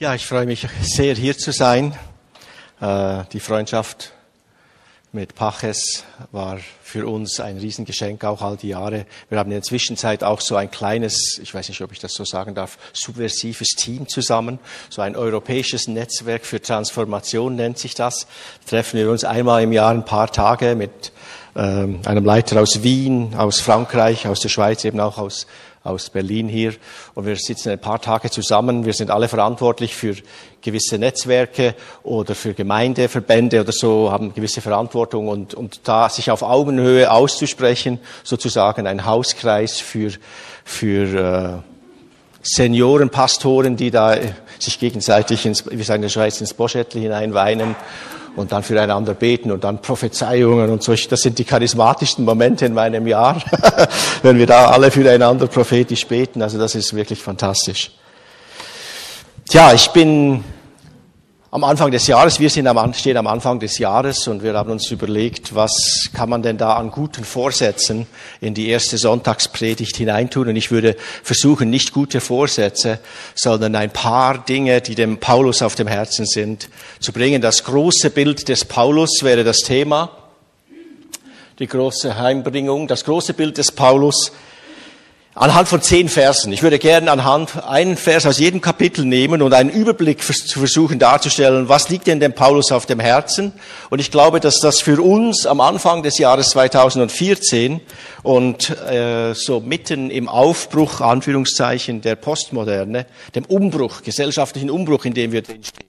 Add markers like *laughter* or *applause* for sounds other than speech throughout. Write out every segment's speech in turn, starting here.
Ja, ich freue mich sehr, hier zu sein. Äh, die Freundschaft mit Paches war für uns ein Riesengeschenk, auch all die Jahre. Wir haben in der Zwischenzeit auch so ein kleines, ich weiß nicht, ob ich das so sagen darf, subversives Team zusammen. So ein europäisches Netzwerk für Transformation nennt sich das. treffen wir uns einmal im Jahr ein paar Tage mit ähm, einem Leiter aus Wien, aus Frankreich, aus der Schweiz, eben auch aus aus Berlin hier und wir sitzen ein paar Tage zusammen. Wir sind alle verantwortlich für gewisse Netzwerke oder für Gemeindeverbände oder so, haben gewisse Verantwortung und, und da sich auf Augenhöhe auszusprechen, sozusagen ein Hauskreis für, für äh, Seniorenpastoren, die da sich gegenseitig ins, wie sagen in der Schweiz, ins Boschettli hineinweinen und dann füreinander beten und dann Prophezeiungen und solche. Das sind die charismatischsten Momente in meinem Jahr, *laughs* wenn wir da alle füreinander prophetisch beten. Also das ist wirklich fantastisch. Tja, ich bin am Anfang des Jahres, wir sind am, stehen am Anfang des Jahres und wir haben uns überlegt, was kann man denn da an guten Vorsätzen in die erste Sonntagspredigt hineintun. Und ich würde versuchen, nicht gute Vorsätze, sondern ein paar Dinge, die dem Paulus auf dem Herzen sind, zu bringen. Das große Bild des Paulus wäre das Thema, die große Heimbringung, das große Bild des Paulus Anhand von zehn Versen. Ich würde gerne anhand einen Vers aus jedem Kapitel nehmen und einen Überblick zu versuchen darzustellen, was liegt denn dem Paulus auf dem Herzen. Und ich glaube, dass das für uns am Anfang des Jahres 2014 und äh, so mitten im Aufbruch, Anführungszeichen, der Postmoderne, dem Umbruch, gesellschaftlichen Umbruch, in dem wir drinstehen,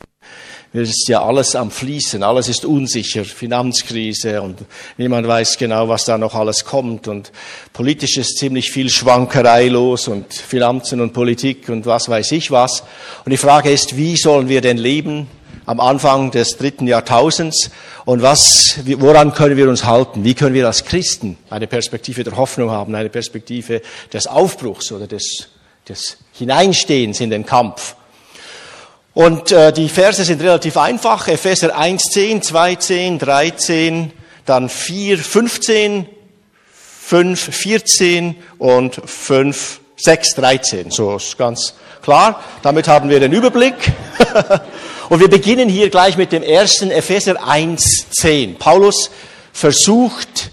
es ist ja alles am Fließen, alles ist unsicher, Finanzkrise und niemand weiß genau, was da noch alles kommt und politisch ist ziemlich viel Schwankerei los und Finanzen und Politik und was weiß ich was. Und die Frage ist, wie sollen wir denn leben am Anfang des dritten Jahrtausends und was, woran können wir uns halten? Wie können wir als Christen eine Perspektive der Hoffnung haben, eine Perspektive des Aufbruchs oder des, des Hineinstehens in den Kampf? Und äh, die Verse sind relativ einfach. Epheser 1, 10, 2, 10, 13, dann 4, 15, 5, 14 und 5, 6, 13. So ist ganz klar. Damit haben wir den Überblick. *laughs* und wir beginnen hier gleich mit dem ersten Epheser 1, 10. Paulus versucht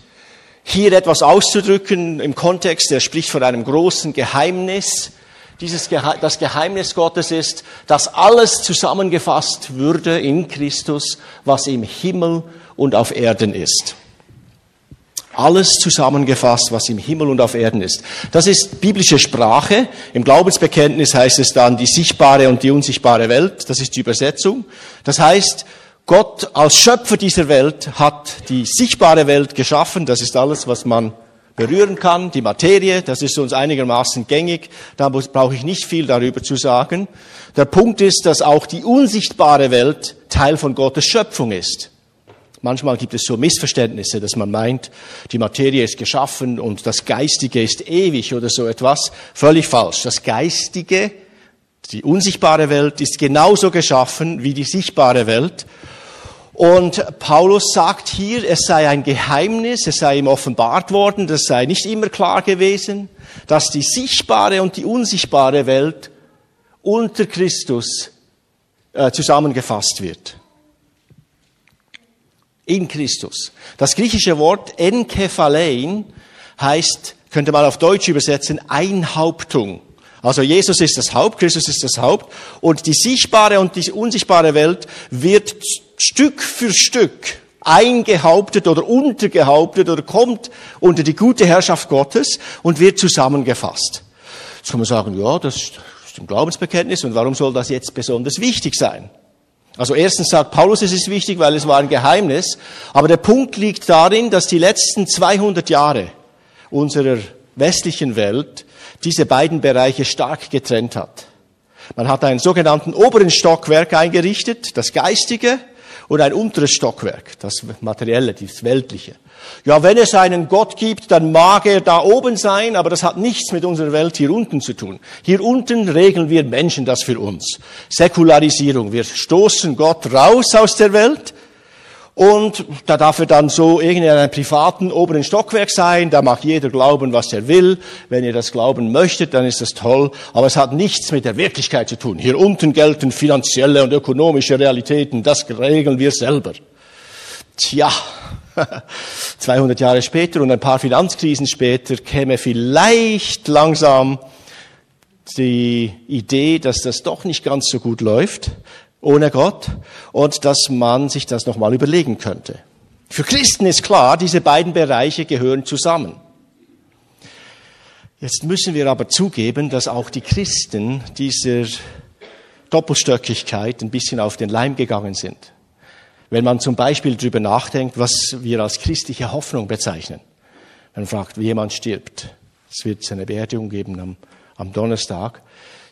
hier etwas auszudrücken im Kontext. Er spricht von einem großen Geheimnis dieses das Geheimnis Gottes ist, dass alles zusammengefasst würde in Christus, was im Himmel und auf Erden ist. Alles zusammengefasst, was im Himmel und auf Erden ist. Das ist biblische Sprache. Im Glaubensbekenntnis heißt es dann die sichtbare und die unsichtbare Welt. Das ist die Übersetzung. Das heißt, Gott als Schöpfer dieser Welt hat die sichtbare Welt geschaffen. Das ist alles, was man berühren kann, die Materie, das ist uns einigermaßen gängig, da brauche ich nicht viel darüber zu sagen. Der Punkt ist, dass auch die unsichtbare Welt Teil von Gottes Schöpfung ist. Manchmal gibt es so Missverständnisse, dass man meint, die Materie ist geschaffen und das Geistige ist ewig oder so etwas. Völlig falsch. Das Geistige, die unsichtbare Welt ist genauso geschaffen wie die sichtbare Welt. Und Paulus sagt hier, es sei ein Geheimnis, es sei ihm offenbart worden, das sei nicht immer klar gewesen, dass die sichtbare und die unsichtbare Welt unter Christus äh, zusammengefasst wird. In Christus. Das griechische Wort enkephalein heißt, könnte man auf Deutsch übersetzen, Einhauptung. Also Jesus ist das Haupt, Christus ist das Haupt und die sichtbare und die unsichtbare Welt wird Stück für Stück eingehauptet oder untergehauptet oder kommt unter die gute Herrschaft Gottes und wird zusammengefasst. Jetzt kann man sagen, ja, das ist ein Glaubensbekenntnis und warum soll das jetzt besonders wichtig sein? Also erstens sagt Paulus, es ist wichtig, weil es war ein Geheimnis, aber der Punkt liegt darin, dass die letzten 200 Jahre unserer westlichen Welt diese beiden Bereiche stark getrennt hat. Man hat einen sogenannten oberen Stockwerk eingerichtet, das Geistige, und ein unteres Stockwerk, das Materielle, das Weltliche. Ja, wenn es einen Gott gibt, dann mag er da oben sein, aber das hat nichts mit unserer Welt hier unten zu tun. Hier unten regeln wir Menschen das für uns. Säkularisierung. Wir stoßen Gott raus aus der Welt Und da darf er dann so irgendwie in einem privaten oberen Stockwerk sein, da mag jeder glauben, was er will. Wenn ihr das glauben möchtet, dann ist das toll. Aber es hat nichts mit der Wirklichkeit zu tun. Hier unten gelten finanzielle und ökonomische Realitäten, das regeln wir selber. Tja, *laughs* 200 Jahre später und ein paar Finanzkrisen später käme vielleicht langsam die Idee, dass das doch nicht ganz so gut läuft ohne Gott und dass man sich das nochmal überlegen könnte. Für Christen ist klar, diese beiden Bereiche gehören zusammen. Jetzt müssen wir aber zugeben, dass auch die Christen dieser Doppelstöckigkeit ein bisschen auf den Leim gegangen sind. Wenn man zum Beispiel darüber nachdenkt, was wir als christliche Hoffnung bezeichnen. Man fragt, wie jemand stirbt. Es wird eine Beerdigung geben am, am Donnerstag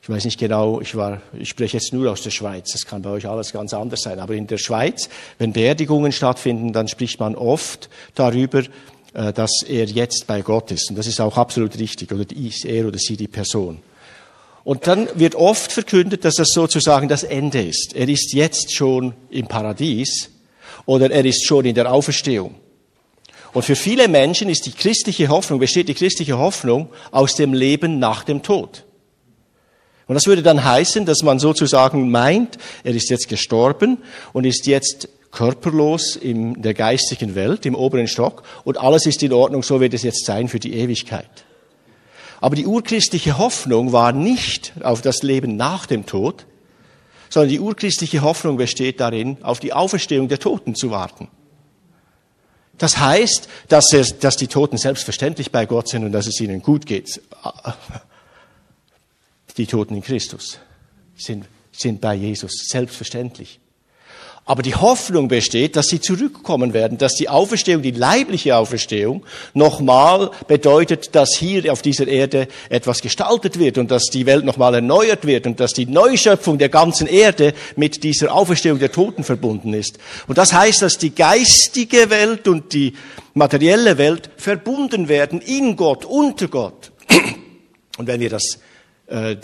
ich weiß nicht genau, ich war, ich spreche jetzt nur aus der Schweiz, das kann bei euch alles ganz anders sein, aber in der Schweiz, wenn Beerdigungen stattfinden, dann spricht man oft darüber, äh, dass er jetzt bei Gott ist. Und das ist auch absolut richtig, oder ist er oder sie die Person. Und dann wird oft verkündet, dass das sozusagen das Ende ist. Er ist jetzt schon im Paradies oder er ist schon in der Auferstehung. Und für viele Menschen ist die christliche Hoffnung, besteht die christliche Hoffnung aus dem Leben nach dem Tod. Und das würde dann heißen, dass man sozusagen meint, er ist jetzt gestorben und ist jetzt körperlos in der geistigen Welt, im oberen Stock, und alles ist in Ordnung, so wird es jetzt sein für die Ewigkeit. Aber die urchristliche Hoffnung war nicht auf das Leben nach dem Tod, sondern die urchristliche Hoffnung besteht darin, auf die Auferstehung der Toten zu warten. Das heißt, dass, es, dass die Toten selbstverständlich bei Gott sind und dass es ihnen gut geht die Toten in Christus sind, sind bei Jesus, selbstverständlich. Aber die Hoffnung besteht, dass sie zurückkommen werden, dass die Auferstehung, die leibliche Auferstehung, nochmal bedeutet, dass hier auf dieser Erde etwas gestaltet wird und dass die Welt nochmal erneuert wird und dass die Neuschöpfung der ganzen Erde mit dieser Auferstehung der Toten verbunden ist. Und das heißt, dass die geistige Welt und die materielle Welt verbunden werden in Gott, unter Gott. Und wenn wir das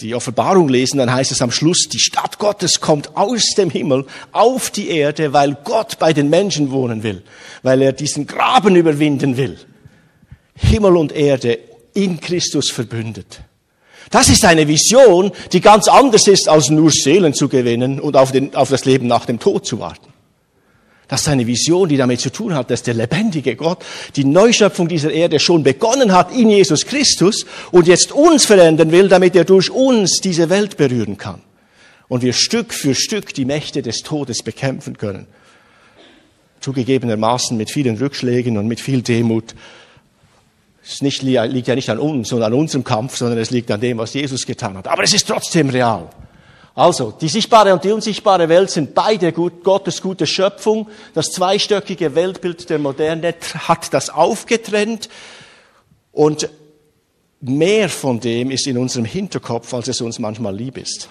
die Offenbarung lesen, dann heißt es am Schluss, die Stadt Gottes kommt aus dem Himmel auf die Erde, weil Gott bei den Menschen wohnen will, weil er diesen Graben überwinden will. Himmel und Erde in Christus verbündet. Das ist eine Vision, die ganz anders ist, als nur Seelen zu gewinnen und auf, den, auf das Leben nach dem Tod zu warten. Das ist eine Vision, die damit zu tun hat, dass der lebendige Gott die Neuschöpfung dieser Erde schon begonnen hat in Jesus Christus und jetzt uns verändern will, damit er durch uns diese Welt berühren kann. Und wir Stück für Stück die Mächte des Todes bekämpfen können. Zugegebenermaßen mit vielen Rückschlägen und mit viel Demut. Es liegt ja nicht an uns und an unserem Kampf, sondern es liegt an dem, was Jesus getan hat. Aber es ist trotzdem real. Also, die sichtbare und die unsichtbare Welt sind beide gut, Gottes gute Schöpfung. Das zweistöckige Weltbild der Moderne hat das aufgetrennt und mehr von dem ist in unserem Hinterkopf, als es uns manchmal lieb ist.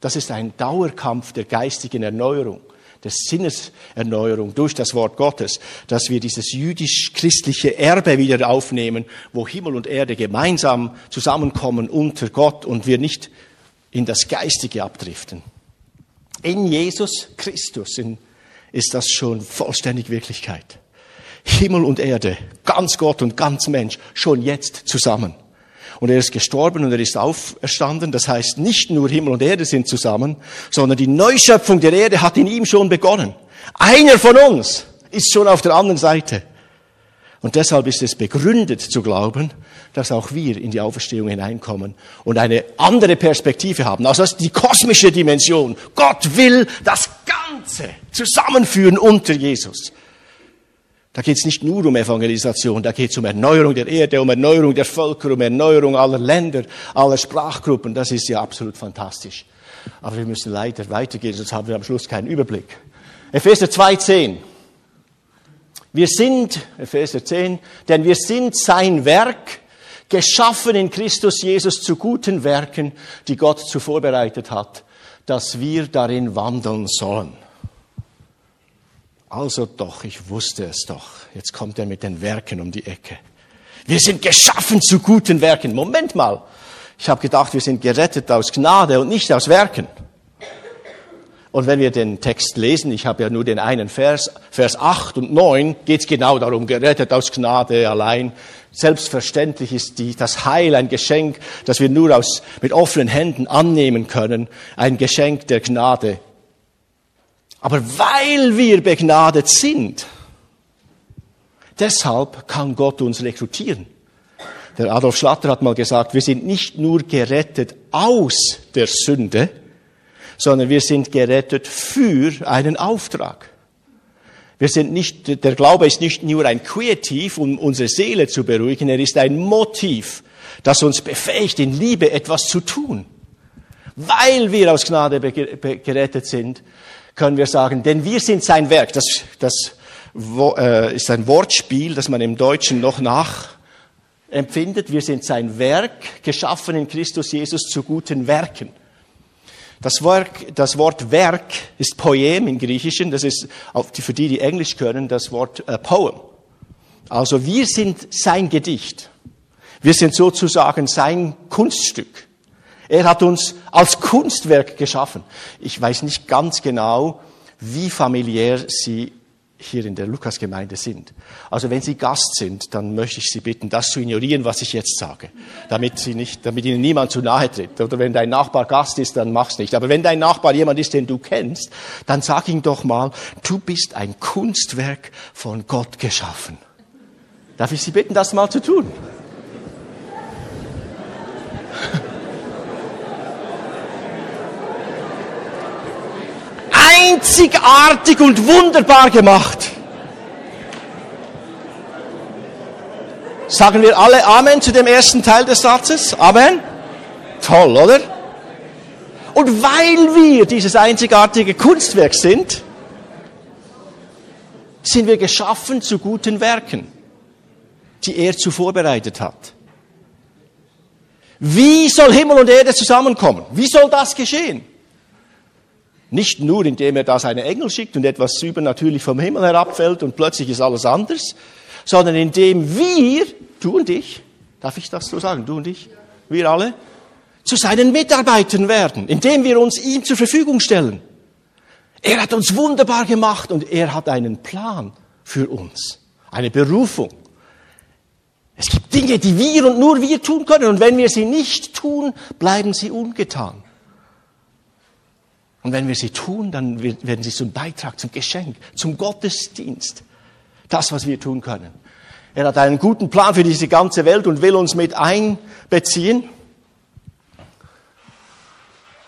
Das ist ein Dauerkampf der geistigen Erneuerung, der Sinneserneuerung durch das Wort Gottes, dass wir dieses jüdisch-christliche Erbe wieder aufnehmen, wo Himmel und Erde gemeinsam zusammenkommen unter Gott und wir nicht in das Geistige abdriften. In Jesus Christus ist das schon vollständig Wirklichkeit. Himmel und Erde, ganz Gott und ganz Mensch, schon jetzt zusammen. Und er ist gestorben und er ist auferstanden. Das heißt, nicht nur Himmel und Erde sind zusammen, sondern die Neuschöpfung der Erde hat in ihm schon begonnen. Einer von uns ist schon auf der anderen Seite. Und deshalb ist es begründet zu glauben, dass auch wir in die Auferstehung hineinkommen und eine andere Perspektive haben. Also das ist die kosmische Dimension. Gott will das Ganze zusammenführen unter Jesus. Da geht es nicht nur um Evangelisation, da geht es um Erneuerung der Erde, um Erneuerung der Völker, um Erneuerung aller Länder, aller Sprachgruppen. Das ist ja absolut fantastisch. Aber wir müssen leider weitergehen, sonst haben wir am Schluss keinen Überblick. Epheser 2,10. Wir sind, Epheser 10, denn wir sind sein Werk, geschaffen in Christus Jesus zu guten Werken, die Gott zuvor bereitet hat, dass wir darin wandeln sollen. Also doch, ich wusste es doch. Jetzt kommt er mit den Werken um die Ecke. Wir sind geschaffen zu guten Werken. Moment mal. Ich habe gedacht, wir sind gerettet aus Gnade und nicht aus Werken. Und wenn wir den Text lesen, ich habe ja nur den einen Vers, Vers 8 und 9, geht es genau darum, gerettet aus Gnade allein. Selbstverständlich ist die, das Heil ein Geschenk, das wir nur aus, mit offenen Händen annehmen können, ein Geschenk der Gnade. Aber weil wir begnadet sind, deshalb kann Gott uns rekrutieren. Der Adolf Schlatter hat mal gesagt, wir sind nicht nur gerettet aus der Sünde, sondern wir sind gerettet für einen Auftrag. Wir sind nicht, der Glaube ist nicht nur ein Quietiv, um unsere Seele zu beruhigen, er ist ein Motiv, das uns befähigt, in Liebe etwas zu tun. Weil wir aus Gnade gerettet sind, können wir sagen, denn wir sind sein Werk. Das, das äh, ist ein Wortspiel, das man im Deutschen noch nachempfindet. Wir sind sein Werk, geschaffen in Christus Jesus zu guten Werken. Das, Werk, das Wort Werk ist Poem im Griechischen, das ist für die, die Englisch können, das Wort äh, Poem. Also wir sind sein Gedicht. Wir sind sozusagen sein Kunststück. Er hat uns als Kunstwerk geschaffen. Ich weiß nicht ganz genau, wie familiär Sie hier in der Lukasgemeinde sind. Also wenn Sie Gast sind, dann möchte ich Sie bitten, das zu ignorieren, was ich jetzt sage, damit, Sie nicht, damit Ihnen niemand zu nahe tritt. Oder wenn dein Nachbar Gast ist, dann mach's nicht. Aber wenn dein Nachbar jemand ist, den du kennst, dann sag ihm doch mal, du bist ein Kunstwerk von Gott geschaffen. Darf ich Sie bitten, das mal zu tun? Einzigartig und wunderbar gemacht. Sagen wir alle Amen zu dem ersten Teil des Satzes? Amen? Toll, oder? Und weil wir dieses einzigartige Kunstwerk sind, sind wir geschaffen zu guten Werken, die er zu vorbereitet hat. Wie soll Himmel und Erde zusammenkommen? Wie soll das geschehen? Nicht nur, indem er da seine Engel schickt und etwas übernatürlich vom Himmel herabfällt und plötzlich ist alles anders, sondern indem wir, du und ich, darf ich das so sagen, du und ich, wir alle, zu seinen Mitarbeitern werden, indem wir uns ihm zur Verfügung stellen. Er hat uns wunderbar gemacht und er hat einen Plan für uns, eine Berufung. Es gibt Dinge, die wir und nur wir tun können und wenn wir sie nicht tun, bleiben sie ungetan. Und wenn wir sie tun, dann werden sie zum Beitrag, zum Geschenk, zum Gottesdienst. Das, was wir tun können. Er hat einen guten Plan für diese ganze Welt und will uns mit einbeziehen.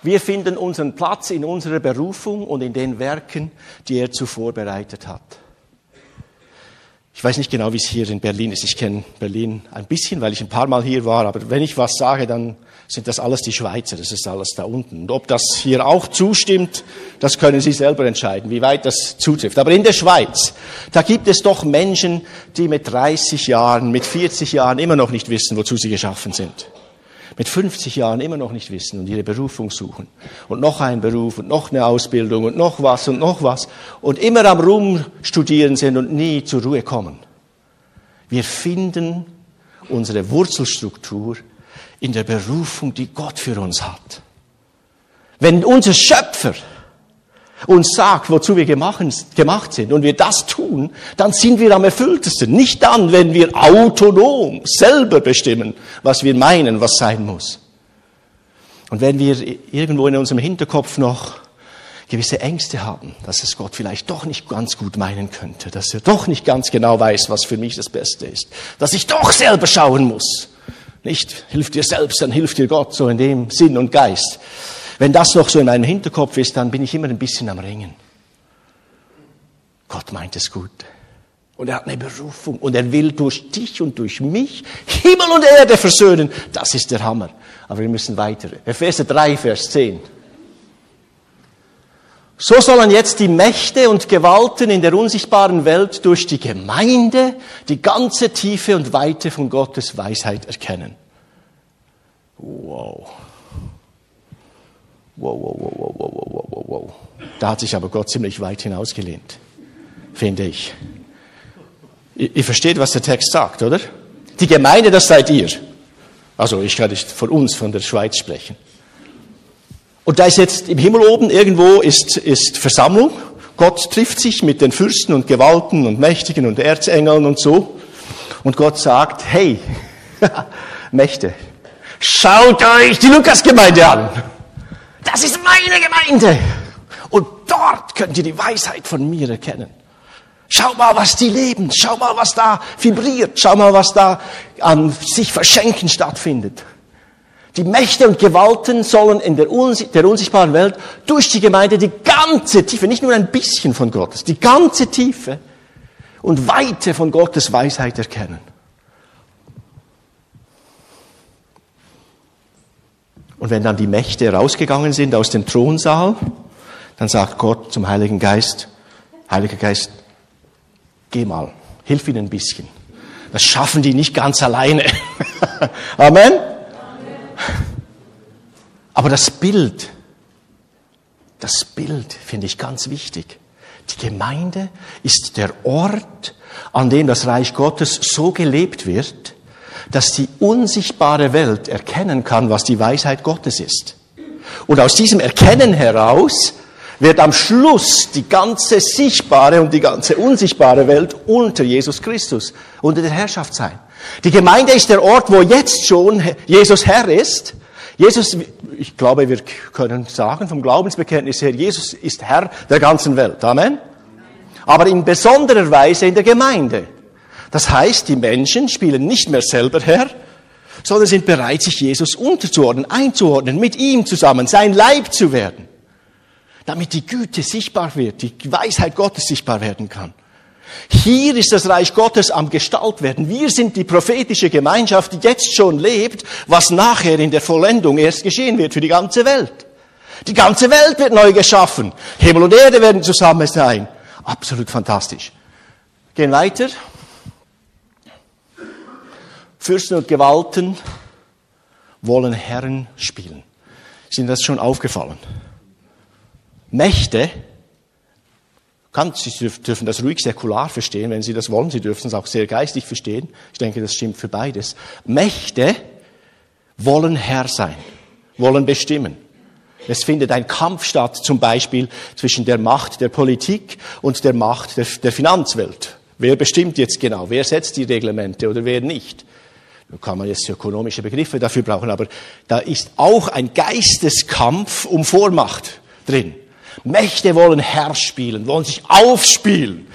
Wir finden unseren Platz in unserer Berufung und in den Werken, die er zuvor bereitet hat. Ich weiß nicht genau, wie es hier in Berlin ist. Ich kenne Berlin ein bisschen, weil ich ein paar Mal hier war. Aber wenn ich was sage, dann sind das alles die Schweizer, das ist alles da unten. Und ob das hier auch zustimmt, das können Sie selber entscheiden, wie weit das zutrifft. Aber in der Schweiz, da gibt es doch Menschen, die mit 30 Jahren, mit 40 Jahren immer noch nicht wissen, wozu sie geschaffen sind. Mit 50 Jahren immer noch nicht wissen und ihre Berufung suchen. Und noch einen Beruf und noch eine Ausbildung und noch was und noch was. Und immer am Rumstudieren sind und nie zur Ruhe kommen. Wir finden unsere Wurzelstruktur in der Berufung, die Gott für uns hat. Wenn unser Schöpfer uns sagt, wozu wir gemacht sind und wir das tun, dann sind wir am erfülltesten. Nicht dann, wenn wir autonom selber bestimmen, was wir meinen, was sein muss. Und wenn wir irgendwo in unserem Hinterkopf noch gewisse Ängste haben, dass es Gott vielleicht doch nicht ganz gut meinen könnte, dass er doch nicht ganz genau weiß, was für mich das Beste ist, dass ich doch selber schauen muss, nicht hilf dir selbst, dann hilft dir Gott, so in dem Sinn und Geist. Wenn das noch so in meinem Hinterkopf ist, dann bin ich immer ein bisschen am Ringen. Gott meint es gut. Und er hat eine Berufung. Und er will durch dich und durch mich Himmel und Erde versöhnen. Das ist der Hammer. Aber wir müssen weiter. Epheser 3, Vers 10. So sollen jetzt die Mächte und Gewalten in der unsichtbaren Welt durch die Gemeinde die ganze Tiefe und Weite von Gottes Weisheit erkennen. Wow. Wow, wow, wow, wow, wow, wow, wow, wow. Da hat sich aber Gott ziemlich weit hinausgelehnt, finde ich. Ihr versteht, was der Text sagt, oder? Die Gemeinde, das seid ihr. Also ich kann nicht von uns, von der Schweiz sprechen. Und da ist jetzt im Himmel oben irgendwo ist, ist Versammlung. Gott trifft sich mit den Fürsten und Gewalten und Mächtigen und Erzengeln und so. Und Gott sagt, hey, *laughs* Mächte, schaut euch die Lukasgemeinde an. Das ist meine Gemeinde. Und dort könnt ihr die Weisheit von mir erkennen. Schau mal, was die leben. Schau mal, was da vibriert. Schau mal, was da an sich verschenken stattfindet. Die Mächte und Gewalten sollen in der, unsichtbaren Welt durch die Gemeinde die ganze Tiefe, nicht nur ein bisschen von Gottes, die ganze Tiefe und Weite von Gottes Weisheit erkennen. Und wenn dann die Mächte rausgegangen sind aus dem Thronsaal, dann sagt Gott zum Heiligen Geist, Heiliger Geist, geh mal, hilf ihnen ein bisschen. Das schaffen die nicht ganz alleine. *laughs* Amen. Aber das Bild, das Bild finde ich ganz wichtig. Die Gemeinde ist der Ort, an dem das Reich Gottes so gelebt wird, dass die unsichtbare Welt erkennen kann, was die Weisheit Gottes ist. Und aus diesem Erkennen heraus wird am Schluss die ganze sichtbare und die ganze unsichtbare Welt unter Jesus Christus, unter der Herrschaft sein. Die Gemeinde ist der Ort, wo jetzt schon Jesus Herr ist. Jesus, ich glaube, wir können sagen vom Glaubensbekenntnis her, Jesus ist Herr der ganzen Welt. Amen. Aber in besonderer Weise in der Gemeinde. Das heißt, die Menschen spielen nicht mehr selber Herr, sondern sind bereit, sich Jesus unterzuordnen, einzuordnen, mit ihm zusammen, sein Leib zu werden, damit die Güte sichtbar wird, die Weisheit Gottes sichtbar werden kann. Hier ist das Reich Gottes am Gestalt werden. Wir sind die prophetische Gemeinschaft, die jetzt schon lebt, was nachher in der Vollendung erst geschehen wird für die ganze Welt. Die ganze Welt wird neu geschaffen. Himmel und Erde werden zusammen sein. Absolut fantastisch. Gehen weiter. Fürsten und Gewalten wollen Herren spielen. Ist Ihnen das schon aufgefallen? Mächte, Sie dürfen das ruhig säkular verstehen, wenn Sie das wollen. Sie dürfen es auch sehr geistig verstehen. Ich denke, das stimmt für beides. Mächte wollen Herr sein, wollen bestimmen. Es findet ein Kampf statt, zum Beispiel zwischen der Macht der Politik und der Macht der, der Finanzwelt. Wer bestimmt jetzt genau? Wer setzt die Reglemente oder wer nicht? Da kann man jetzt ökonomische Begriffe dafür brauchen, aber da ist auch ein Geisteskampf um Vormacht drin. Mächte wollen Herr spielen, wollen sich aufspielen.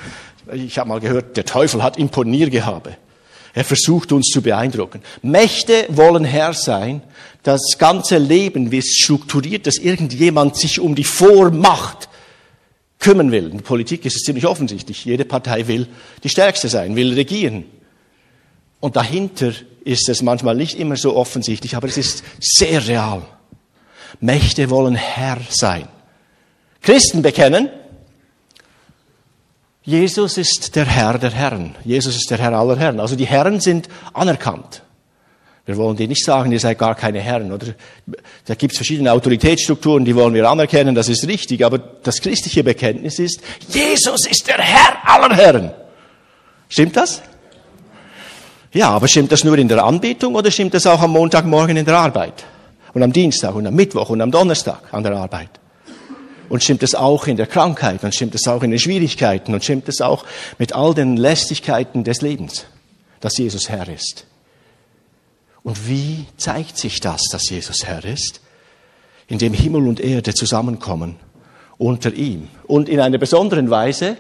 Ich habe mal gehört, der Teufel hat Imponiergehabe. Er versucht uns zu beeindrucken. Mächte wollen Herr sein. Das ganze Leben wird strukturiert, dass irgendjemand sich um die Vormacht kümmern will. In der Politik ist es ziemlich offensichtlich. Jede Partei will die Stärkste sein, will regieren. Und dahinter ist es manchmal nicht immer so offensichtlich, aber es ist sehr real. Mächte wollen Herr sein. Christen bekennen, Jesus ist der Herr der Herren. Jesus ist der Herr aller Herren. Also die Herren sind anerkannt. Wir wollen dir nicht sagen, ihr seid gar keine Herren, oder? Da gibt es verschiedene Autoritätsstrukturen, die wollen wir anerkennen, das ist richtig, aber das christliche Bekenntnis ist, Jesus ist der Herr aller Herren. Stimmt das? Ja, aber stimmt das nur in der Anbetung oder stimmt das auch am Montagmorgen in der Arbeit? Und am Dienstag und am Mittwoch und am Donnerstag an der Arbeit? Und stimmt es auch in der Krankheit und stimmt es auch in den Schwierigkeiten und stimmt es auch mit all den Lästigkeiten des Lebens, dass Jesus Herr ist? Und wie zeigt sich das, dass Jesus Herr ist? Indem Himmel und Erde zusammenkommen unter ihm. Und in einer besonderen Weise,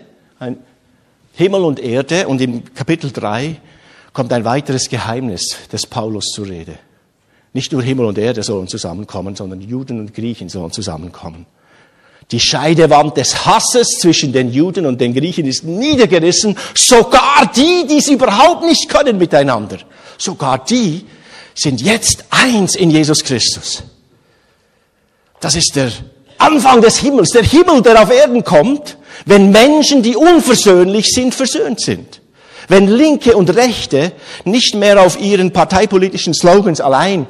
Himmel und Erde, und im Kapitel 3 kommt ein weiteres Geheimnis des Paulus zur Rede. Nicht nur Himmel und Erde sollen zusammenkommen, sondern Juden und Griechen sollen zusammenkommen. Die Scheidewand des Hasses zwischen den Juden und den Griechen ist niedergerissen. Sogar die, die es überhaupt nicht können miteinander, sogar die sind jetzt eins in Jesus Christus. Das ist der Anfang des Himmels, der Himmel, der auf Erden kommt, wenn Menschen, die unversöhnlich sind, versöhnt sind. Wenn Linke und Rechte nicht mehr auf ihren parteipolitischen Slogans allein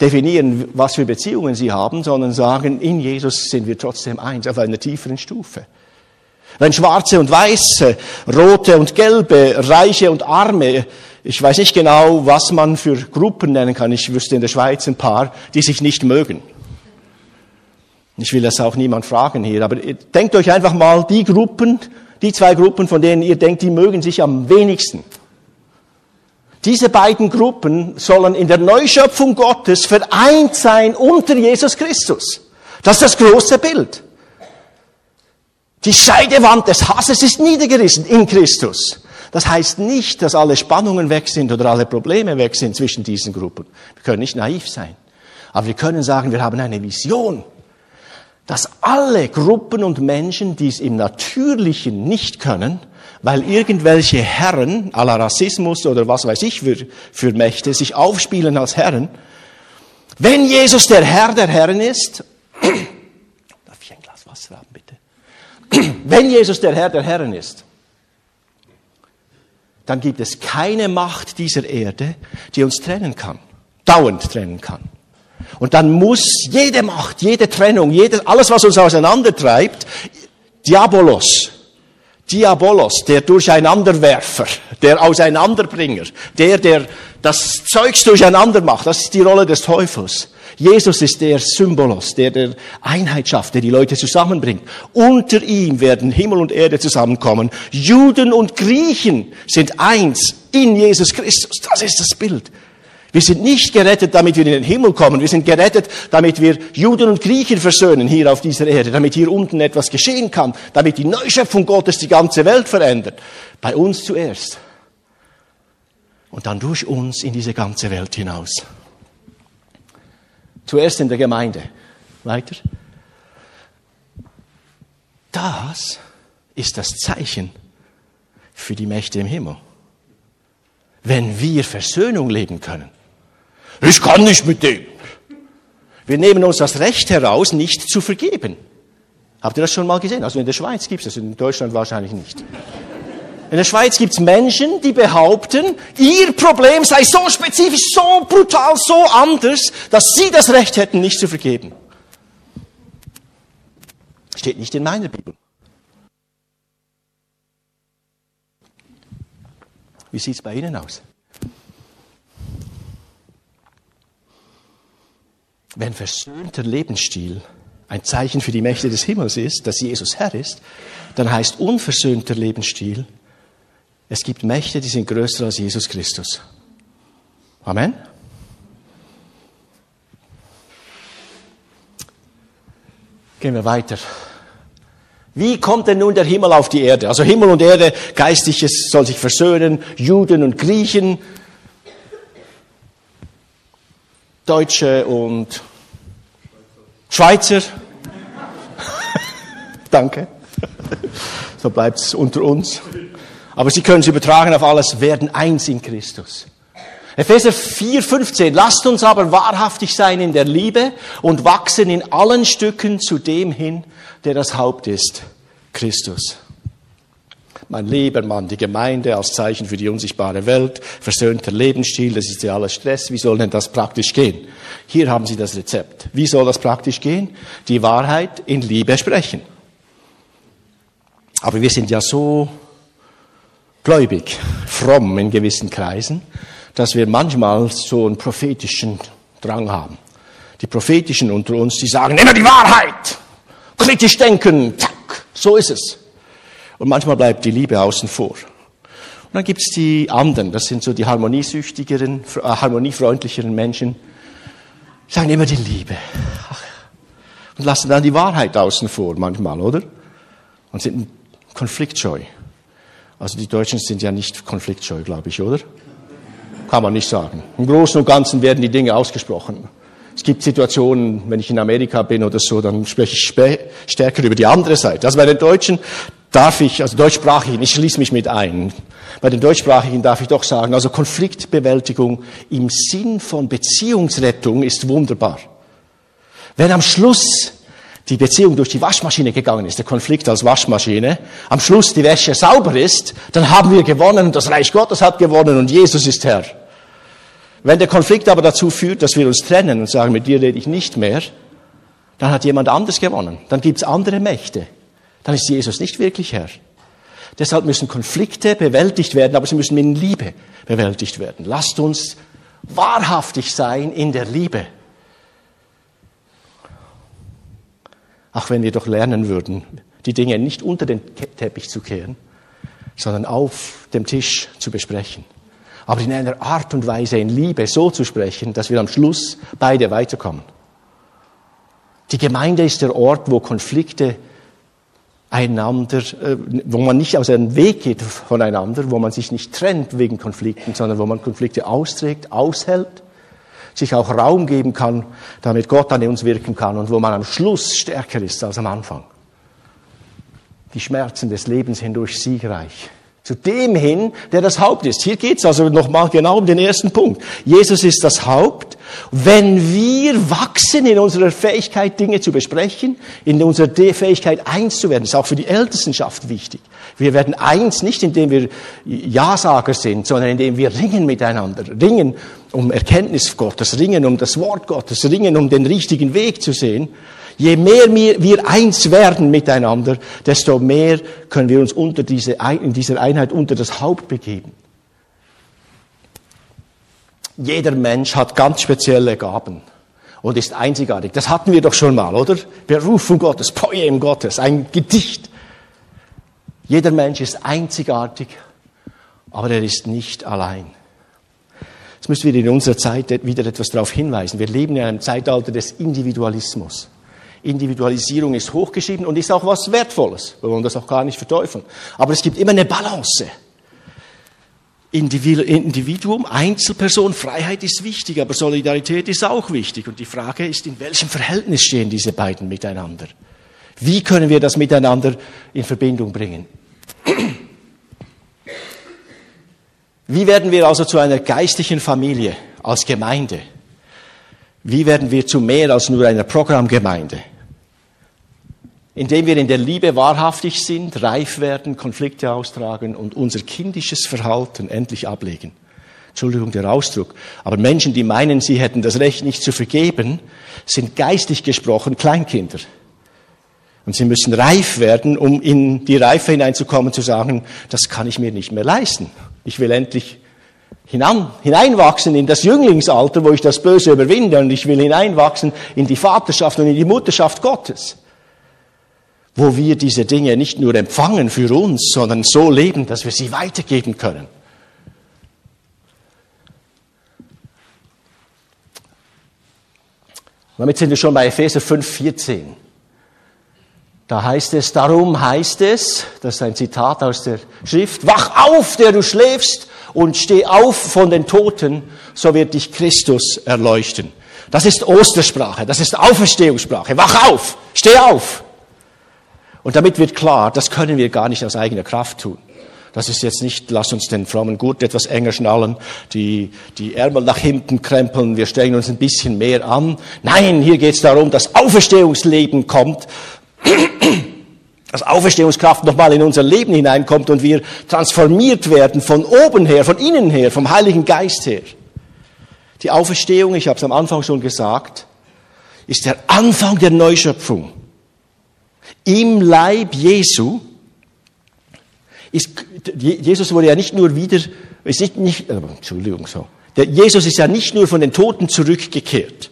definieren, was für Beziehungen sie haben, sondern sagen, in Jesus sind wir trotzdem eins, auf einer tieferen Stufe. Wenn Schwarze und Weiße, Rote und Gelbe, Reiche und Arme, ich weiß nicht genau, was man für Gruppen nennen kann, ich wüsste in der Schweiz ein paar, die sich nicht mögen. Ich will das auch niemand fragen hier, aber denkt euch einfach mal die Gruppen, die zwei Gruppen, von denen ihr denkt, die mögen sich am wenigsten. Diese beiden Gruppen sollen in der Neuschöpfung Gottes vereint sein unter Jesus Christus. Das ist das große Bild. Die Scheidewand des Hasses ist niedergerissen in Christus. Das heißt nicht, dass alle Spannungen weg sind oder alle Probleme weg sind zwischen diesen Gruppen. Wir können nicht naiv sein. Aber wir können sagen, wir haben eine Vision, dass alle Gruppen und Menschen, die es im Natürlichen nicht können, weil irgendwelche Herren, la Rassismus oder was weiß ich für, für Mächte, sich aufspielen als Herren, wenn Jesus der Herr der Herren ist, *clears throat* darf ich ein Glas Wasser haben, bitte? *clears throat* Wenn Jesus der Herr der Herren ist, dann gibt es keine Macht dieser Erde, die uns trennen kann, dauernd trennen kann. Und dann muss jede Macht, jede Trennung, jede, alles, was uns auseinandertreibt, Diabolos, Diabolos, der Durcheinanderwerfer, der Auseinanderbringer, der, der das Zeugs durcheinander macht, das ist die Rolle des Teufels. Jesus ist der Symbolos, der der Einheit schafft, der die Leute zusammenbringt. Unter ihm werden Himmel und Erde zusammenkommen. Juden und Griechen sind eins in Jesus Christus. Das ist das Bild. Wir sind nicht gerettet, damit wir in den Himmel kommen. Wir sind gerettet, damit wir Juden und Griechen versöhnen hier auf dieser Erde, damit hier unten etwas geschehen kann, damit die Neuschöpfung Gottes die ganze Welt verändert. Bei uns zuerst. Und dann durch uns in diese ganze Welt hinaus. Zuerst in der Gemeinde. Weiter. Das ist das Zeichen für die Mächte im Himmel. Wenn wir Versöhnung leben können. Ich kann nicht mit dem. Wir nehmen uns das Recht heraus, nicht zu vergeben. Habt ihr das schon mal gesehen? Also in der Schweiz gibt es das, in Deutschland wahrscheinlich nicht. In der Schweiz gibt es Menschen, die behaupten, ihr Problem sei so spezifisch, so brutal, so anders, dass sie das Recht hätten, nicht zu vergeben. Steht nicht in meiner Bibel. Wie sieht es bei Ihnen aus? Wenn versöhnter Lebensstil ein Zeichen für die Mächte des Himmels ist, dass Jesus Herr ist, dann heißt unversöhnter Lebensstil, es gibt Mächte, die sind größer als Jesus Christus. Amen. Gehen wir weiter. Wie kommt denn nun der Himmel auf die Erde? Also Himmel und Erde, Geistliches soll sich versöhnen, Juden und Griechen, Deutsche und Schweizer. *laughs* Danke. So bleibt es unter uns. Aber Sie können es übertragen auf alles, werden eins in Christus. Epheser 4, 15. Lasst uns aber wahrhaftig sein in der Liebe und wachsen in allen Stücken zu dem hin, der das Haupt ist, Christus. Mein lieber Mann, die Gemeinde als Zeichen für die unsichtbare Welt, versöhnter Lebensstil, das ist ja alles Stress. Wie soll denn das praktisch gehen? Hier haben Sie das Rezept. Wie soll das praktisch gehen? Die Wahrheit in Liebe sprechen. Aber wir sind ja so gläubig, fromm in gewissen Kreisen, dass wir manchmal so einen prophetischen Drang haben. Die Prophetischen unter uns, die sagen immer die Wahrheit, kritisch denken, zack, so ist es. Und manchmal bleibt die Liebe außen vor. Und dann gibt's die anderen, das sind so die harmoniesüchtigeren, äh, harmoniefreundlicheren Menschen, die sagen immer die Liebe. Und lassen dann die Wahrheit außen vor manchmal, oder? Und sind konfliktscheu. Also die Deutschen sind ja nicht konfliktscheu, glaube ich, oder? Kann man nicht sagen. Im Großen und Ganzen werden die Dinge ausgesprochen. Es gibt Situationen, wenn ich in Amerika bin oder so, dann spreche ich stärker über die andere Seite. Also bei den Deutschen darf ich, also Deutschsprachigen, ich schließe mich mit ein. Bei den Deutschsprachigen darf ich doch sagen, also Konfliktbewältigung im Sinn von Beziehungsrettung ist wunderbar. Wenn am Schluss die Beziehung durch die Waschmaschine gegangen ist, der Konflikt als Waschmaschine, am Schluss die Wäsche sauber ist, dann haben wir gewonnen und das Reich Gottes hat gewonnen und Jesus ist Herr. Wenn der Konflikt aber dazu führt, dass wir uns trennen und sagen, mit dir rede ich nicht mehr, dann hat jemand anders gewonnen. Dann gibt's andere Mächte. Dann ist Jesus nicht wirklich Herr. Deshalb müssen Konflikte bewältigt werden, aber sie müssen in Liebe bewältigt werden. Lasst uns wahrhaftig sein in der Liebe. Auch wenn wir doch lernen würden, die Dinge nicht unter den Teppich zu kehren, sondern auf dem Tisch zu besprechen. Aber in einer Art und Weise in Liebe so zu sprechen, dass wir am Schluss beide weiterkommen. Die Gemeinde ist der Ort, wo Konflikte einander, äh, wo man nicht aus einem Weg geht voneinander, wo man sich nicht trennt wegen Konflikten, sondern wo man Konflikte austrägt, aushält, sich auch Raum geben kann, damit Gott an uns wirken kann und wo man am Schluss stärker ist als am Anfang. Die Schmerzen des Lebens hindurch siegreich. Zu dem hin, der das Haupt ist. Hier geht's also nochmal genau um den ersten Punkt. Jesus ist das Haupt. Wenn wir wachsen in unserer Fähigkeit, Dinge zu besprechen, in unserer Fähigkeit, eins zu werden, ist auch für die Ältestenschaft wichtig. Wir werden eins nicht, indem wir Ja-Sager sind, sondern indem wir ringen miteinander. Ringen um Erkenntnis Gottes, ringen um das Wort Gottes, ringen um den richtigen Weg zu sehen. Je mehr wir eins werden miteinander, desto mehr können wir uns unter diese, in dieser Einheit unter das Haupt begeben. Jeder Mensch hat ganz spezielle Gaben und ist einzigartig. Das hatten wir doch schon mal, oder? Berufung Gottes, Poem Gottes, ein Gedicht. Jeder Mensch ist einzigartig, aber er ist nicht allein. Jetzt müssen wir in unserer Zeit wieder etwas darauf hinweisen. Wir leben in einem Zeitalter des Individualismus. Individualisierung ist hochgeschrieben und ist auch was Wertvolles. Wir wollen das auch gar nicht verteufeln. Aber es gibt immer eine Balance. Individuum, Einzelperson, Freiheit ist wichtig, aber Solidarität ist auch wichtig. Und die Frage ist, in welchem Verhältnis stehen diese beiden miteinander? Wie können wir das miteinander in Verbindung bringen? Wie werden wir also zu einer geistlichen Familie als Gemeinde? Wie werden wir zu mehr als nur einer Programmgemeinde? Indem wir in der Liebe wahrhaftig sind, reif werden, Konflikte austragen und unser kindisches Verhalten endlich ablegen. Entschuldigung der Ausdruck. Aber Menschen, die meinen, sie hätten das Recht nicht zu vergeben, sind geistig gesprochen Kleinkinder. Und sie müssen reif werden, um in die Reife hineinzukommen, zu sagen, das kann ich mir nicht mehr leisten. Ich will endlich hinan, hineinwachsen in das Jünglingsalter, wo ich das Böse überwinde und ich will hineinwachsen in die Vaterschaft und in die Mutterschaft Gottes, wo wir diese Dinge nicht nur empfangen für uns, sondern so leben, dass wir sie weitergeben können. Damit sind wir schon bei Epheser 5, 14. Da heißt es, darum heißt es, das ist ein Zitat aus der Schrift, wach auf, der du schläfst, und steh auf von den Toten, so wird dich Christus erleuchten. Das ist Ostersprache, das ist Auferstehungssprache. Wach auf, steh auf. Und damit wird klar, das können wir gar nicht aus eigener Kraft tun. Das ist jetzt nicht, lass uns den frommen Gurt etwas enger schnallen, die, die Ärmel nach hinten krempeln, wir strengen uns ein bisschen mehr an. Nein, hier geht es darum, dass Auferstehungsleben kommt, dass Auferstehungskraft nochmal in unser Leben hineinkommt und wir transformiert werden von oben her, von innen her, vom Heiligen Geist her. Die Auferstehung, ich habe es am Anfang schon gesagt, ist der Anfang der Neuschöpfung. Im Leib Jesu ist, Jesus wurde ja nicht nur wieder, ist nicht, nicht äh, Entschuldigung, so. Der Jesus ist ja nicht nur von den Toten zurückgekehrt.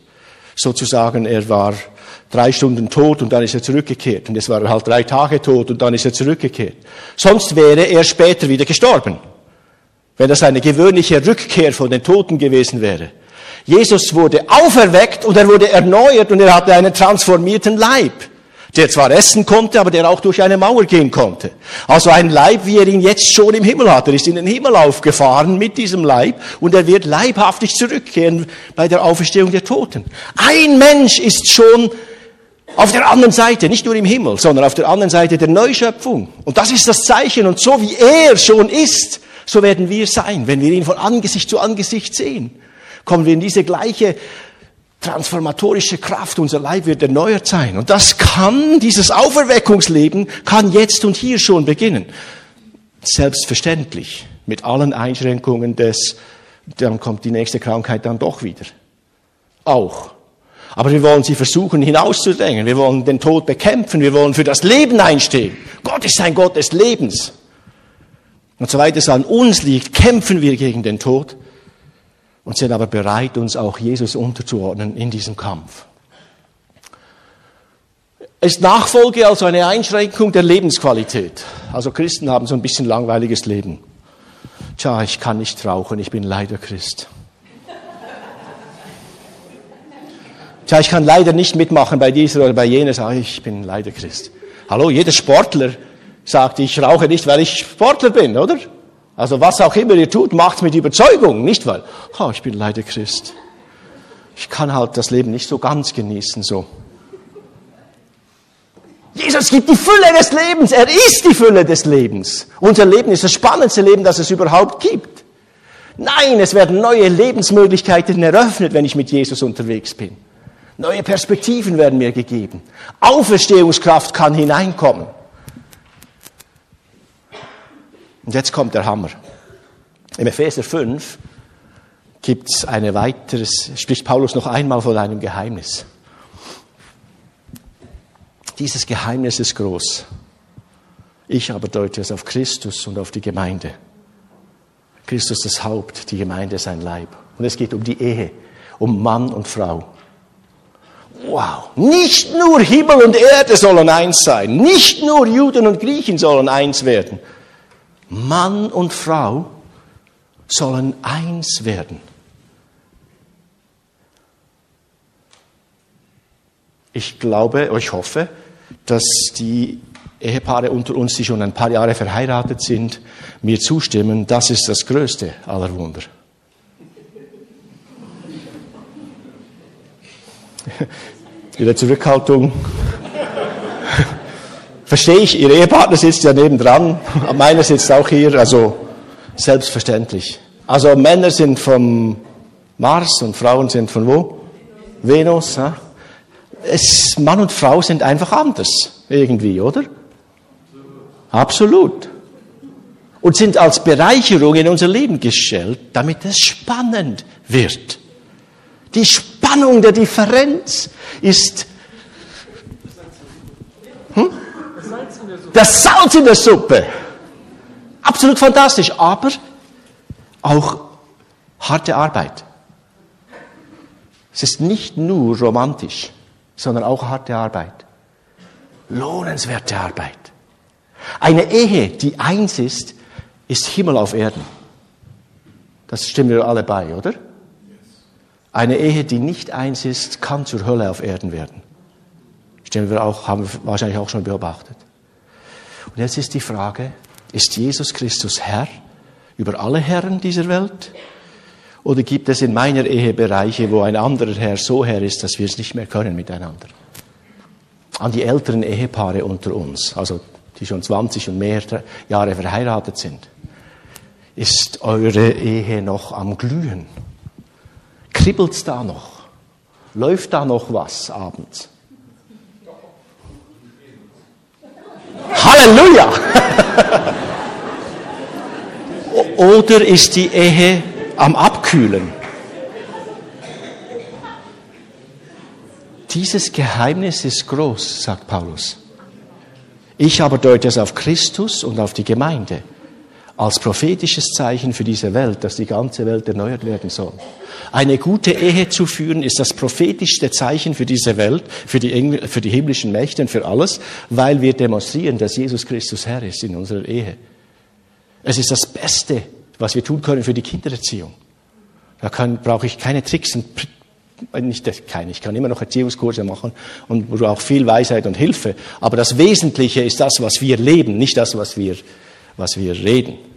Sozusagen, er war drei Stunden tot und dann ist er zurückgekehrt. Und es war halt drei Tage tot und dann ist er zurückgekehrt. Sonst wäre er später wieder gestorben. Wenn das eine gewöhnliche Rückkehr von den Toten gewesen wäre. Jesus wurde auferweckt und er wurde erneuert und er hatte einen transformierten Leib der zwar essen konnte, aber der auch durch eine Mauer gehen konnte. Also ein Leib, wie er ihn jetzt schon im Himmel hat. Er ist in den Himmel aufgefahren mit diesem Leib und er wird leibhaftig zurückkehren bei der Auferstehung der Toten. Ein Mensch ist schon auf der anderen Seite, nicht nur im Himmel, sondern auf der anderen Seite der Neuschöpfung. Und das ist das Zeichen. Und so wie er schon ist, so werden wir sein, wenn wir ihn von Angesicht zu Angesicht sehen. Kommen wir in diese gleiche transformatorische Kraft, unser Leib wird erneuert sein. Und das kann, dieses Auferweckungsleben kann jetzt und hier schon beginnen. Selbstverständlich, mit allen Einschränkungen des, dann kommt die nächste Krankheit dann doch wieder. Auch. Aber wir wollen sie versuchen hinauszudrängen. Wir wollen den Tod bekämpfen. Wir wollen für das Leben einstehen. Gott ist ein Gott des Lebens. Und soweit es an uns liegt, kämpfen wir gegen den Tod und sind aber bereit, uns auch Jesus unterzuordnen in diesem Kampf. ist Nachfolge also eine Einschränkung der Lebensqualität. Also Christen haben so ein bisschen langweiliges Leben. Tja, ich kann nicht rauchen, ich bin leider Christ. Tja, ich kann leider nicht mitmachen bei dieser oder bei jener, sage ich, ich bin leider Christ. Hallo, jeder Sportler sagt, ich rauche nicht, weil ich Sportler bin, oder? Also was auch immer ihr tut, macht mit Überzeugung, nicht weil, oh, ich bin leider Christ. Ich kann halt das Leben nicht so ganz genießen, so. Jesus gibt die Fülle des Lebens. Er ist die Fülle des Lebens. Unser Leben ist das spannendste Leben, das es überhaupt gibt. Nein, es werden neue Lebensmöglichkeiten eröffnet, wenn ich mit Jesus unterwegs bin. Neue Perspektiven werden mir gegeben. Auferstehungskraft kann hineinkommen. Und jetzt kommt der Hammer. Im Epheser 5 gibt es eine weiteres, spricht Paulus noch einmal von einem Geheimnis. Dieses Geheimnis ist groß. Ich aber deute es auf Christus und auf die Gemeinde. Christus das Haupt, die Gemeinde sein Leib. Und es geht um die Ehe, um Mann und Frau. Wow, nicht nur Himmel und Erde sollen eins sein, nicht nur Juden und Griechen sollen eins werden. Mann und Frau sollen eins werden. Ich glaube, ich hoffe, dass die Ehepaare unter uns, die schon ein paar Jahre verheiratet sind, mir zustimmen, das ist das größte aller Wunder. Ihre Zurückhaltung. Verstehe ich, Ihr Ehepartner sitzt ja nebendran, meiner sitzt auch hier, also selbstverständlich. Also Männer sind vom Mars und Frauen sind von wo? Venus. Ja? es, Mann und Frau sind einfach anders irgendwie, oder? Absolut. Und sind als Bereicherung in unser Leben gestellt, damit es spannend wird. Die Spannung der Differenz ist hm? das Salz in der Suppe. Absolut fantastisch, aber auch harte Arbeit. Es ist nicht nur romantisch sondern auch harte Arbeit. Lohnenswerte Arbeit. Eine Ehe, die eins ist, ist Himmel auf Erden. Das stimmen wir alle bei, oder? Eine Ehe, die nicht eins ist, kann zur Hölle auf Erden werden. Stimmen wir auch, haben wir wahrscheinlich auch schon beobachtet. Und jetzt ist die Frage, ist Jesus Christus Herr über alle Herren dieser Welt? Oder gibt es in meiner Ehe Bereiche, wo ein anderer Herr so Herr ist, dass wir es nicht mehr können miteinander? An die älteren Ehepaare unter uns, also die schon 20 und mehr Jahre verheiratet sind. Ist eure Ehe noch am Glühen? Kribbelt's da noch? Läuft da noch was abends? Halleluja! *laughs* Oder ist die Ehe am Abkühlen. Dieses Geheimnis ist groß, sagt Paulus. Ich aber deute es auf Christus und auf die Gemeinde als prophetisches Zeichen für diese Welt, dass die ganze Welt erneuert werden soll. Eine gute Ehe zu führen ist das prophetischste Zeichen für diese Welt, für die, Engl für die himmlischen Mächte und für alles, weil wir demonstrieren, dass Jesus Christus Herr ist in unserer Ehe. Es ist das Beste, was wir tun können für die Kindererziehung. Da kann, brauche ich keine Tricks und nicht keine, ich kann immer noch Erziehungskurse machen und brauche viel Weisheit und Hilfe. Aber das Wesentliche ist das, was wir leben, nicht das, was wir, was wir reden.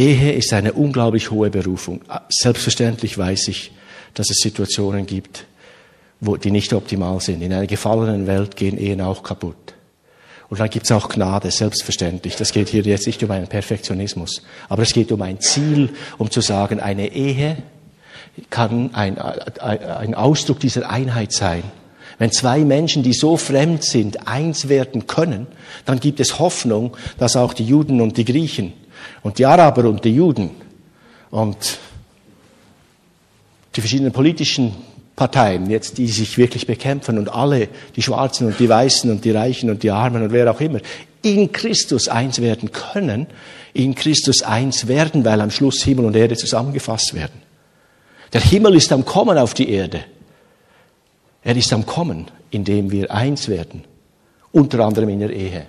Ehe ist eine unglaublich hohe Berufung. Selbstverständlich weiß ich, dass es Situationen gibt, wo die nicht optimal sind. In einer gefallenen Welt gehen Ehen auch kaputt. Und dann gibt es auch Gnade, selbstverständlich. Das geht hier jetzt nicht um einen Perfektionismus, aber es geht um ein Ziel, um zu sagen, eine Ehe kann ein, ein Ausdruck dieser Einheit sein. Wenn zwei Menschen, die so fremd sind, eins werden können, dann gibt es Hoffnung, dass auch die Juden und die Griechen und die Araber und die Juden und die verschiedenen politischen Parteien, jetzt, die sich wirklich bekämpfen und alle, die Schwarzen und die Weißen und die Reichen und die Armen und wer auch immer, in Christus eins werden können, in Christus eins werden, weil am Schluss Himmel und Erde zusammengefasst werden. Der Himmel ist am Kommen auf die Erde. Er ist am Kommen, indem wir eins werden, unter anderem in der Ehe.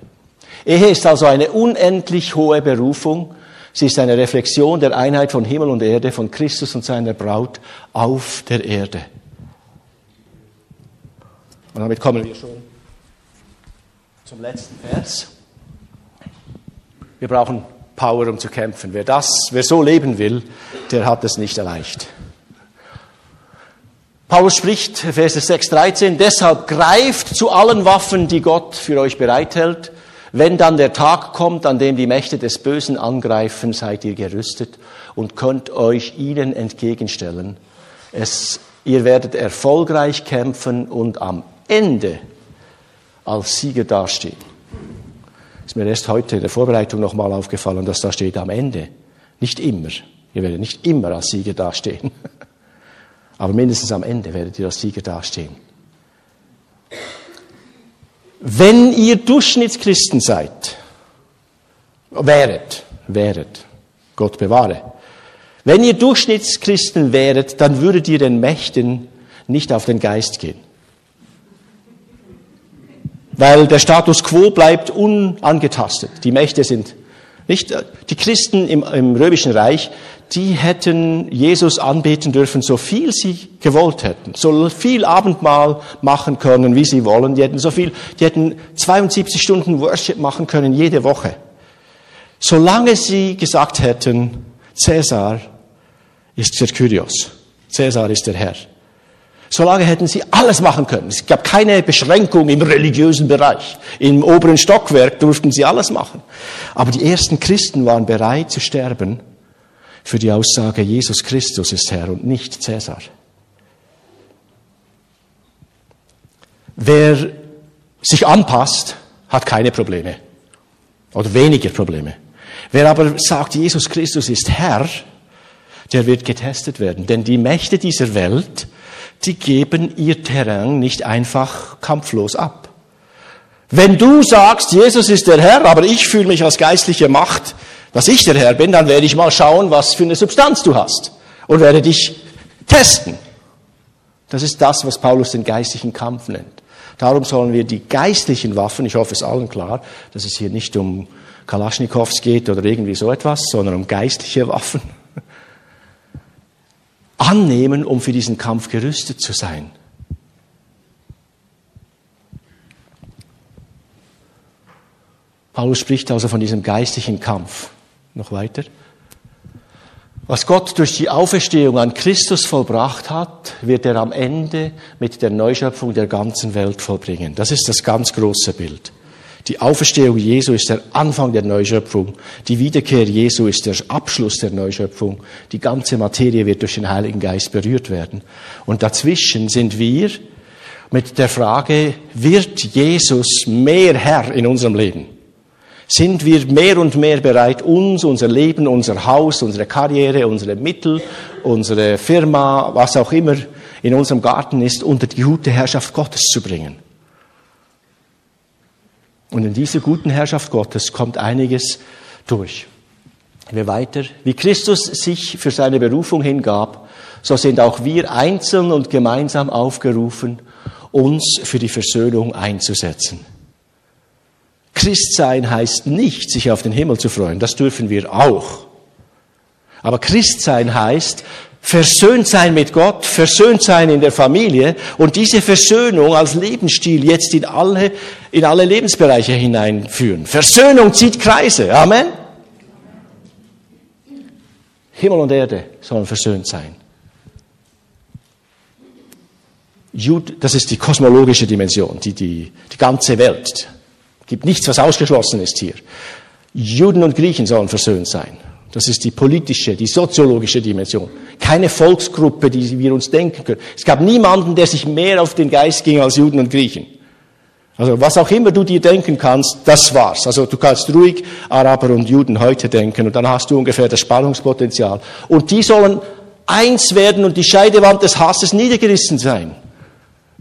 Ehe ist also eine unendlich hohe Berufung. Sie ist eine Reflexion der Einheit von Himmel und Erde, von Christus und seiner Braut auf der Erde. Und damit kommen wir schon zum letzten Vers. Wir brauchen Power, um zu kämpfen. Wer das, wer so leben will, der hat es nicht erleicht. Paulus spricht, Verse 6, 13, deshalb greift zu allen Waffen, die Gott für euch bereithält. Wenn dann der Tag kommt, an dem die Mächte des Bösen angreifen, seid ihr gerüstet und könnt euch ihnen entgegenstellen. Es, ihr werdet erfolgreich kämpfen und am Ende als Sieger dastehen. Ist mir erst heute in der Vorbereitung nochmal aufgefallen, dass da steht am Ende. Nicht immer. Ihr werdet nicht immer als Sieger dastehen. *laughs* Aber mindestens am Ende werdet ihr als Sieger dastehen. Wenn ihr Durchschnittschristen seid, wäret, wäret, Gott bewahre, wenn ihr Durchschnittschristen wäret, dann würdet ihr den Mächten nicht auf den Geist gehen weil der Status quo bleibt unangetastet. Die Mächte sind nicht, die Christen im, im römischen Reich, die hätten Jesus anbeten dürfen, so viel sie gewollt hätten, so viel Abendmahl machen können, wie sie wollen. Die hätten so viel, die hätten 72 Stunden Worship machen können jede Woche. Solange sie gesagt hätten, Cäsar ist der Kyrios, Cäsar ist der Herr. Solange hätten sie alles machen können. Es gab keine Beschränkung im religiösen Bereich. Im oberen Stockwerk durften sie alles machen. Aber die ersten Christen waren bereit zu sterben für die Aussage, Jesus Christus ist Herr und nicht Cäsar. Wer sich anpasst, hat keine Probleme oder weniger Probleme. Wer aber sagt, Jesus Christus ist Herr, der wird getestet werden. Denn die Mächte dieser Welt die geben ihr Terrain nicht einfach kampflos ab. Wenn du sagst, Jesus ist der Herr, aber ich fühle mich als geistliche Macht, dass ich der Herr bin, dann werde ich mal schauen, was für eine Substanz du hast und werde dich testen. Das ist das, was Paulus den geistlichen Kampf nennt. Darum sollen wir die geistlichen Waffen, ich hoffe es allen klar, dass es hier nicht um Kalaschnikows geht oder irgendwie so etwas, sondern um geistliche Waffen *laughs* annehmen, um für diesen Kampf gerüstet zu sein. Paulus spricht also von diesem geistlichen Kampf. Noch weiter. Was Gott durch die Auferstehung an Christus vollbracht hat, wird er am Ende mit der Neuschöpfung der ganzen Welt vollbringen. Das ist das ganz große Bild. Die Auferstehung Jesu ist der Anfang der Neuschöpfung. Die Wiederkehr Jesu ist der Abschluss der Neuschöpfung. Die ganze Materie wird durch den Heiligen Geist berührt werden. Und dazwischen sind wir mit der Frage, wird Jesus mehr Herr in unserem Leben? Sind wir mehr und mehr bereit, uns, unser Leben, unser Haus, unsere Karriere, unsere Mittel, unsere Firma, was auch immer in unserem Garten ist, unter die gute Herrschaft Gottes zu bringen? Und in dieser guten Herrschaft Gottes kommt einiges durch. Wir weiter. Wie Christus sich für seine Berufung hingab, so sind auch wir einzeln und gemeinsam aufgerufen, uns für die Versöhnung einzusetzen. Christsein heißt nicht, sich auf den Himmel zu freuen. Das dürfen wir auch. Aber Christsein heißt, versöhnt sein mit Gott, versöhnt sein in der Familie und diese Versöhnung als Lebensstil jetzt in alle, in alle Lebensbereiche hineinführen. Versöhnung zieht Kreise. Amen. Himmel und Erde sollen versöhnt sein. Das ist die kosmologische Dimension, die, die, die ganze Welt. Gibt nichts, was ausgeschlossen ist hier. Juden und Griechen sollen versöhnt sein. Das ist die politische, die soziologische Dimension. Keine Volksgruppe, die wir uns denken können. Es gab niemanden, der sich mehr auf den Geist ging als Juden und Griechen. Also was auch immer du dir denken kannst, das war's. Also du kannst ruhig Araber und Juden heute denken und dann hast du ungefähr das Spannungspotenzial. Und die sollen eins werden und die Scheidewand des Hasses niedergerissen sein.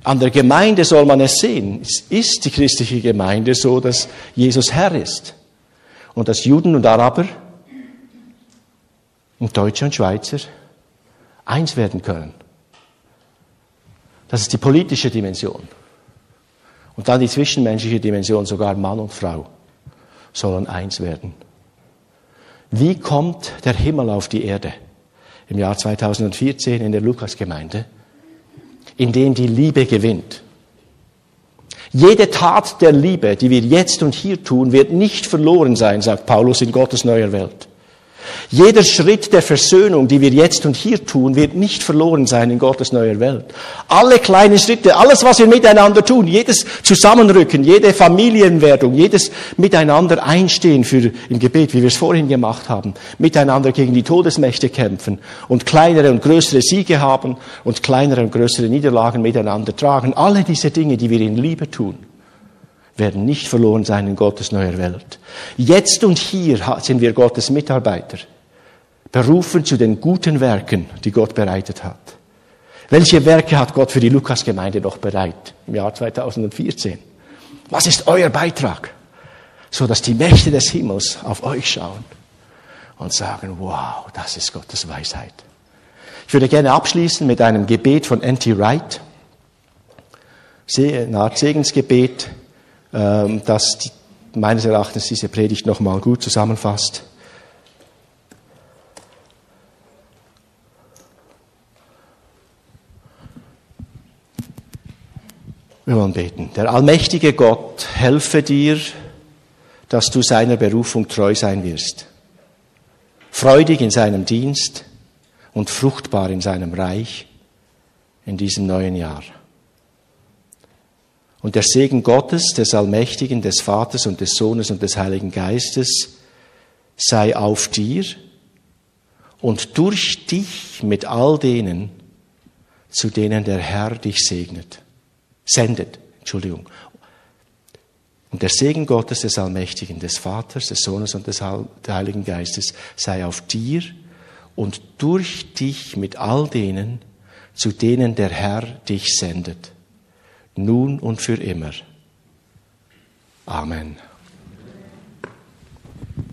An der Gemeinde soll man es sehen. Es ist die christliche Gemeinde so, dass Jesus Herr ist. Und dass Juden und Araber und Deutsche und Schweizer eins werden können. Das ist die politische Dimension. Und dann die zwischenmenschliche Dimension, sogar Mann und Frau sollen eins werden. Wie kommt der Himmel auf die Erde im Jahr 2014 in der Lukasgemeinde? Indem die Liebe gewinnt. Jede Tat der Liebe, die wir jetzt und hier tun, wird nicht verloren sein, sagt Paulus in Gottes neuer Welt. Jeder Schritt der Versöhnung, die wir jetzt und hier tun, wird nicht verloren sein in Gottes neuer Welt. Alle kleinen Schritte, alles, was wir miteinander tun, jedes Zusammenrücken, jede Familienwerdung, jedes Miteinander einstehen für, im Gebet, wie wir es vorhin gemacht haben, miteinander gegen die Todesmächte kämpfen und kleinere und größere Siege haben und kleinere und größere Niederlagen miteinander tragen. Alle diese Dinge, die wir in Liebe tun werden nicht verloren sein in Gottes neuer Welt. Jetzt und hier sind wir Gottes Mitarbeiter, berufen zu den guten Werken, die Gott bereitet hat. Welche Werke hat Gott für die Lukasgemeinde noch bereit im Jahr 2014? Was ist euer Beitrag? So dass die Mächte des Himmels auf euch schauen und sagen, wow, das ist Gottes Weisheit. Ich würde gerne abschließen mit einem Gebet von N.T. Wright. Eine Art Segensgebet. Ähm, das meines Erachtens diese Predigt nochmal gut zusammenfasst. Wir wollen beten. Der allmächtige Gott helfe dir, dass du seiner Berufung treu sein wirst. Freudig in seinem Dienst und fruchtbar in seinem Reich in diesem neuen Jahr. Und der Segen Gottes, des Allmächtigen, des Vaters und des Sohnes und des Heiligen Geistes sei auf dir und durch dich mit all denen, zu denen der Herr dich segnet, sendet, Entschuldigung. Und der Segen Gottes, des Allmächtigen, des Vaters, des Sohnes und des Heiligen Geistes sei auf dir und durch dich mit all denen, zu denen der Herr dich sendet nun und für immer. Amen.